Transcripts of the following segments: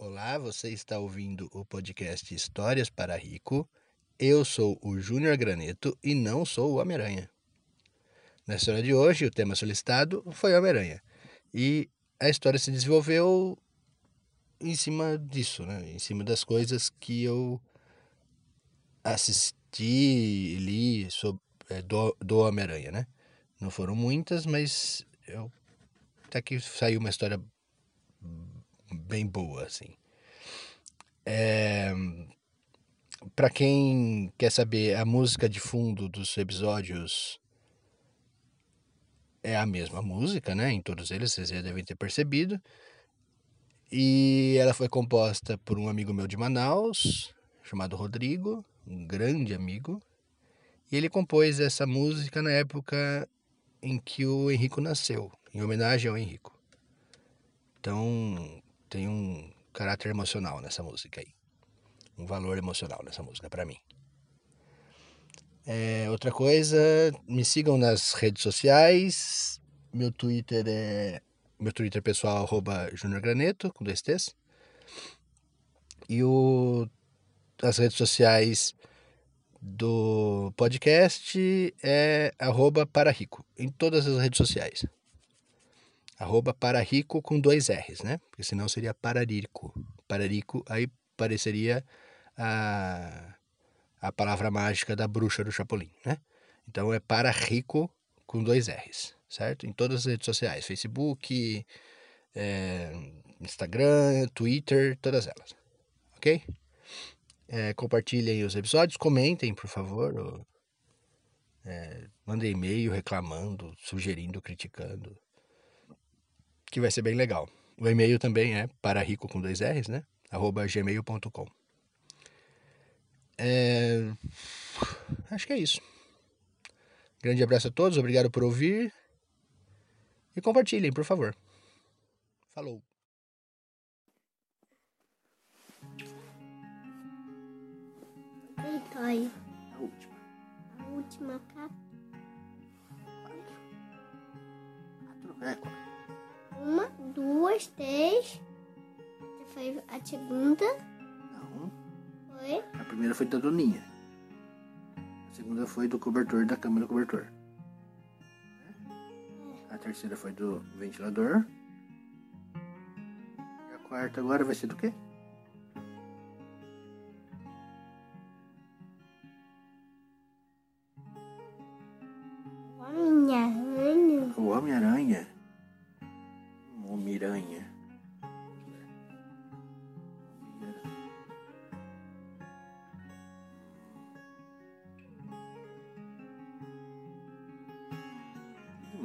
Olá, você está ouvindo o podcast Histórias para Rico. Eu sou o Júnior Graneto e não sou o Homem-Aranha. Na história de hoje, o tema solicitado foi Homem-Aranha. E a história se desenvolveu em cima disso, né? Em cima das coisas que eu assisti, li sobre, é, do, do Homem-Aranha, né? Não foram muitas, mas eu até que saiu uma história bem boa, assim. É, para quem quer saber, a música de fundo dos episódios é a mesma música, né? Em todos eles, vocês já devem ter percebido. E ela foi composta por um amigo meu de Manaus, chamado Rodrigo, um grande amigo. E ele compôs essa música na época em que o Henrico nasceu, em homenagem ao Henrico. Então, tem um caráter emocional nessa música aí. Um valor emocional nessa música para mim. É, outra coisa, me sigam nas redes sociais. Meu Twitter é. Meu Twitter pessoal, arroba Junior Graneto, com dois T's. E o, as redes sociais do podcast é arroba para rico, em todas as redes sociais. Arroba para rico com dois R's, né? Porque senão seria pararico. Pararico, aí pareceria a, a palavra mágica da bruxa do Chapolin, né? Então é para rico com dois R's, certo? Em todas as redes sociais, Facebook, é, Instagram, Twitter, todas elas, ok? É, compartilhem os episódios, comentem, por favor. Ou, é, mandem e-mail reclamando, sugerindo, criticando que vai ser bem legal. O e-mail também é para rico com dois R's, né? arroba gmail.com. É... Acho que é isso. Grande abraço a todos, obrigado por ouvir. E compartilhem, por favor. Falou. Vitória. A última. A última capa. Quatro. Quatro? É, quatro. Duas, três. Foi a segunda. Não. Foi. A primeira foi da Doninha. A segunda foi do cobertor, da cama do cobertor. A terceira foi do ventilador. E a quarta agora vai ser do quê?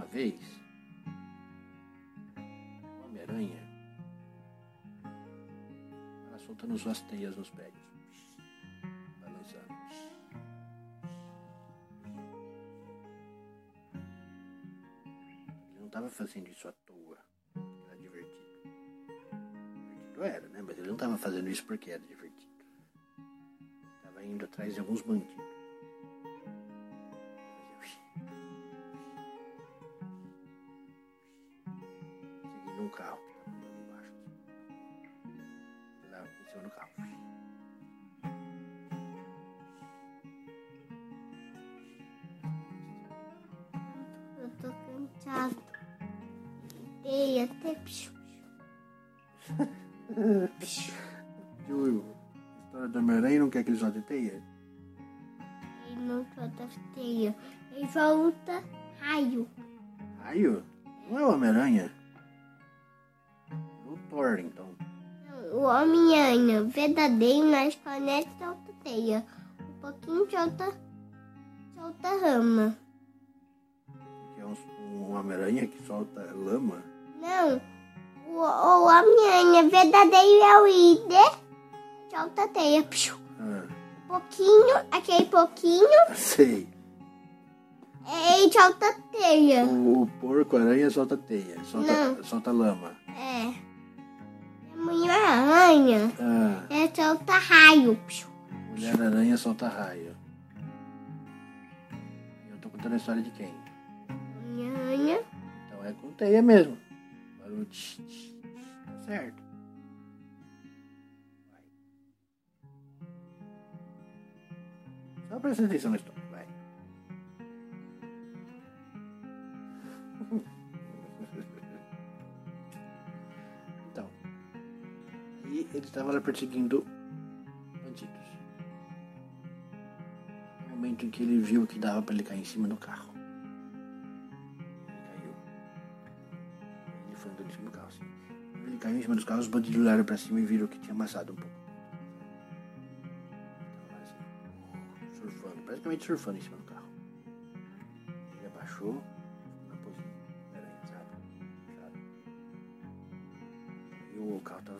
Uma vez, Homem-Aranha ela soltando suas teias nos prédios, balançando. Ele não estava fazendo isso à toa, era divertido. Divertido era, né? Mas ele não estava fazendo isso porque era divertido. Estava indo atrás de alguns bandidos. Carro andando embaixo. Lá em cima do carro. Eu tô cansado. E até piu. Júlio, a história do Homem-Aranha não quer que ele solte teia? Ele não solta teia. Ele volta raio. Raio? Não é o Homem-Aranha? O Thor, então. O Homem-Aranha verdadeiro nas planetas solta teia. Um pouquinho solta, solta rama. Que é um, um Homem-Aranha que solta lama. Não. O, o Homem-Aranha verdadeiro é o líder. Solta teia. Piu. Ah, Um pouquinho, aquele pouquinho, sei. ele solta teia. O, o porco-aranha solta teia, solta, Não. solta lama. É. Mulher-aranha ah. é solta raio. Mulher-aranha solta raio. Eu tô contando a história de quem? Mulher-aranha. Então é com teia mesmo. Barulho. Tch, tch, Tá certo. Só presta atenção na história, vai. ele estava lá perseguindo bandidos. No momento em que ele viu que dava para ele cair em cima do carro. Ele caiu. Ele foi andando em cima do carro, ele caiu em cima dos carros, os bandidos olharam para cima e viram que tinha amassado um pouco. Lá, assim, surfando, praticamente surfando em cima do carro. Ele abaixou,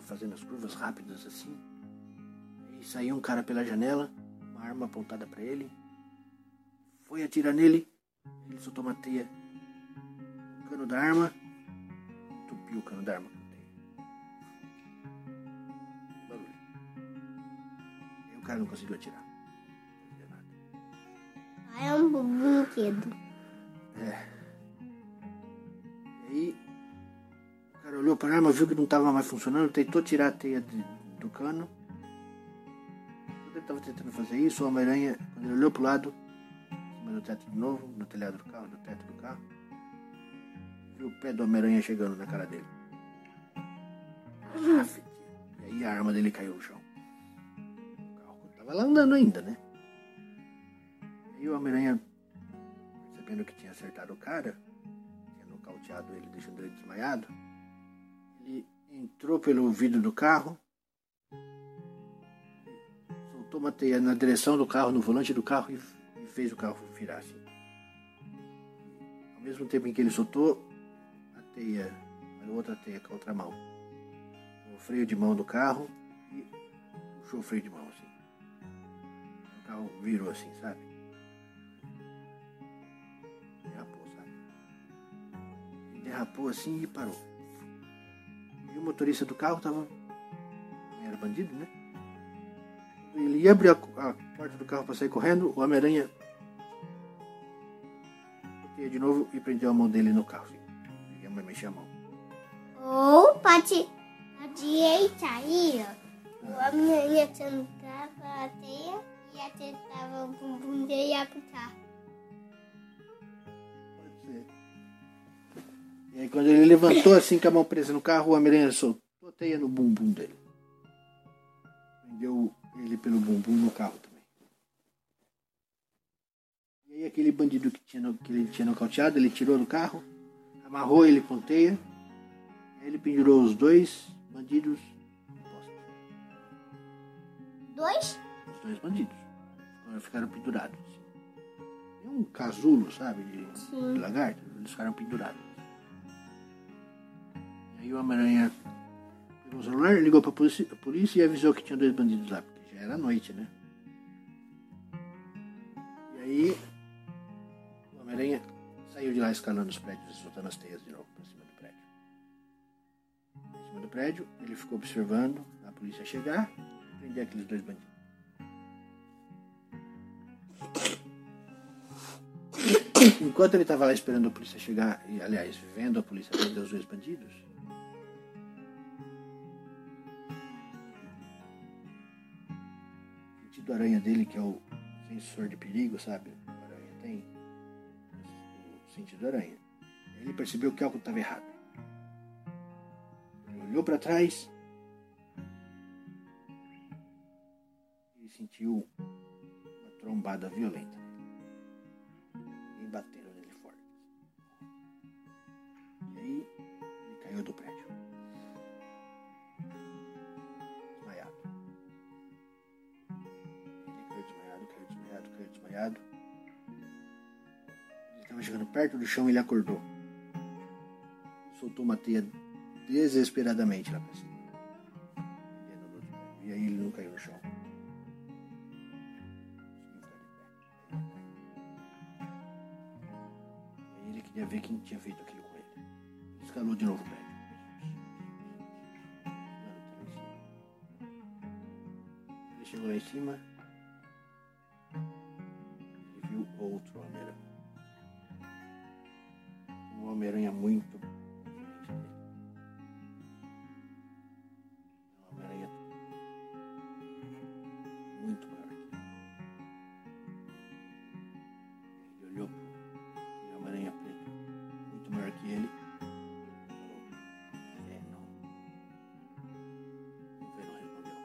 fazendo as curvas rápidas assim. E saiu um cara pela janela, uma arma apontada para ele. Foi atirar nele. Ele soltou uma teia. O cano da arma. Entupiu o cano da arma. Barulho. E o cara não conseguiu atirar. Não nada. Ah, é um brinquedo. É. olhou para a arma, viu que não estava mais funcionando, tentou tirar a teia de- do cano. Quando ele estava tentando fazer isso, o Homem-Aranha, quando ele olhou para o lado, em cima do teto de novo, no telhado do carro, no teto do carro, viu o pé do Homem-Aranha chegando na cara dele. Aff, E aí a arma dele caiu no chão. O carro estava lá andando ainda, né? E aí o Homem-Aranha percebendo que tinha acertado o cara, tinha nocauteado ele, deixando ele desmaiado, entrou pelo vidro do carro, soltou uma teia na direção do carro, no volante do carro e, fez o carro virar assim. Ao mesmo tempo em que ele soltou a teia, a outra teia com a outra mão, o freio de mão do carro e puxou o freio de mão assim. O carro virou assim, sabe? derrapou, sabe? Derrapou assim e parou. Motorista do carro tava. Era bandido, né? Ele ia abrir a, a porta do carro para sair correndo, o Homem-Aranha de novo e prendeu a mão dele no carro. Ele ia mexer a mão. Ou pode, pode sair. O Homem-Aranha sentava a teia e acertava o bumbum dele e ia E aí quando ele levantou assim com a mão presa no carro, o Homem-Aranha soltou a teia no bumbum dele. Prendeu ele pelo bumbum no carro também. E aí aquele bandido que, tinha, que ele tinha nocauteado, ele tirou do carro, amarrou ele com teia, aí ele pendurou os dois bandidos no poste. Dois? Os dois bandidos. Ficaram pendurados. É um casulo, sabe? De, de lagarto. Eles ficaram pendurados. Aí o Homem-Aranha pegou o celular, ligou pra polícia, a polícia e avisou que tinha dois bandidos lá, porque já era noite, né? E aí o Homem-Aranha saiu de lá escalando os prédios e soltando as teias de novo pra cima do prédio. Em cima do prédio, ele ficou observando a polícia chegar e prender aqueles dois bandidos. Enquanto ele estava lá esperando a polícia chegar, e aliás, vendo a polícia prender os dois bandidos, aranha dele, que é o sensor de perigo, sabe? O aranha tem o sentido aranha. Ele percebeu que algo estava errado. Ele olhou para trás e sentiu uma trombada violenta. E bateram perto do chão e ele acordou. Soltou uma teia desesperadamente pra cima. E aí ele não caiu no chão. Aí ele queria ver quem tinha feito aquilo com ele. Escalou de novo o prédio. Ele chegou lá em cima. Ele viu outro Homem-Aranha. Homem-Aranha muito muito maior ele. Olhou para aquele aranha muito maior que ele. É, não. O respondeu.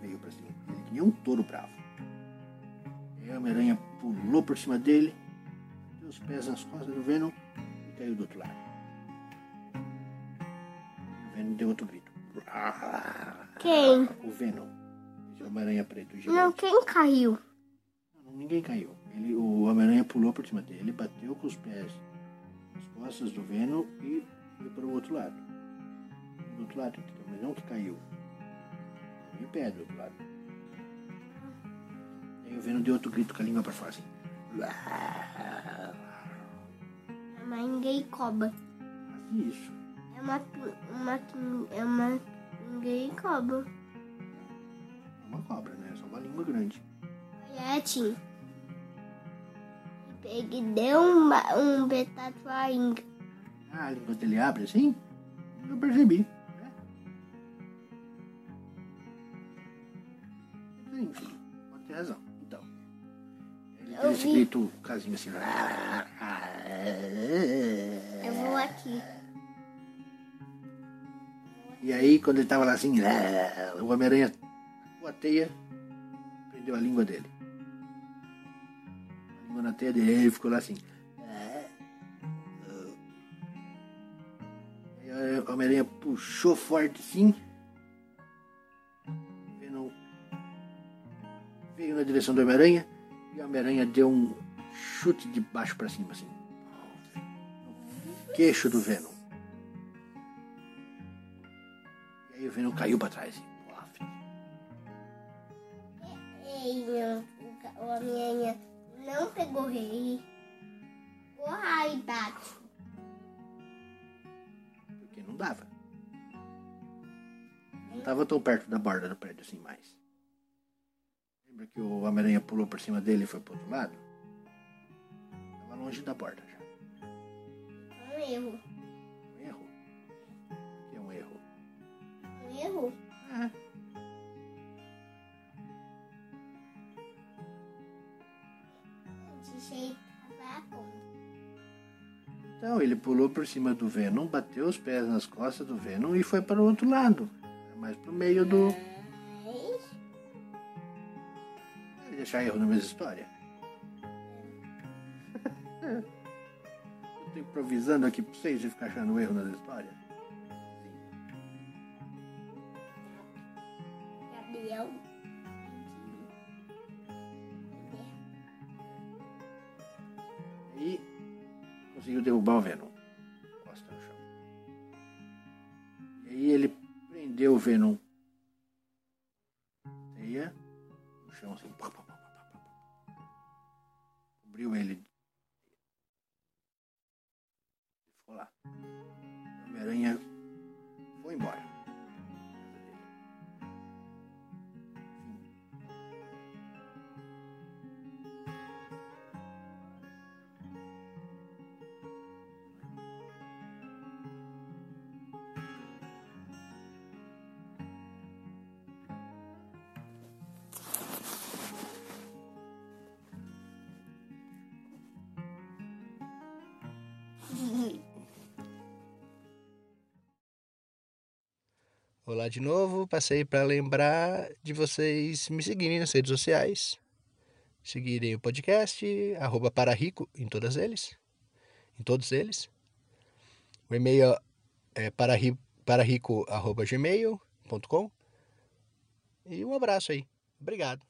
Veio para cima. Ele um touro bravo. Aí a Homem-Aranha pulou por cima dele, deu os pés nas costas do Venom e caiu do outro lado. O Venom deu outro grito. Quem? O Venom. Esse Homem-Aranha preto gigante. Não, quem caiu? Não, ninguém caiu. Ele, o Homem-Aranha pulou por cima dele, bateu com os pés nas costas do Venom e foi para o outro lado. Do outro lado? Mas não que caiu. Em pé do outro lado. Aí o Venom deu outro grito com a língua para fora assim. É uma engaicoba. Faz isso. É uma, uma, é uma engaicoba. É uma cobra, né? É só uma língua grande. Olha, Peguei deu um, um ainda. Ah, a língua dele abre assim? Eu percebi. né? Pode ter razão. Esse grito casinho assim. Eu vou aqui. E aí, quando ele tava lá assim, o Homem-Aranha a teia, prendeu a língua dele. A língua na teia dele, ele ficou lá assim. Aí o Homem-Aranha puxou forte assim. Venom veio na direção do Homem-Aranha e o Homem-Aranha deu um chute de baixo para cima, assim. No queixo do Venom. E aí o Venom caiu para trás. assim. Ei, não. O Homem-Aranha não pegou rei. O Raibato. Porque não dava. Não estava tão perto da borda do prédio assim mais. Lembra que o Homem-Aranha pulou por cima dele e foi pro outro lado? Estava longe da borda já. Um erro. Um erro. O que é um erro? Um erro. Ah, De jeito Então ele pulou por cima do Venom, bateu os pés nas costas do Venom e foi para o outro lado. Mais pro meio do. Deixar erro na mesma história. Eu tô improvisando aqui pra vocês e ficar achando erro nas histórias. Gabriel. E conseguiu derrubar o Venom. Costa no chão. E aí ele prendeu o Venom. Olá de novo, passei para lembrar de vocês me seguirem nas redes sociais, seguirem o podcast, arroba pararico em todas eles, em todos eles. O e-mail é parari- pararico.gmail.com e um abraço aí. Obrigado.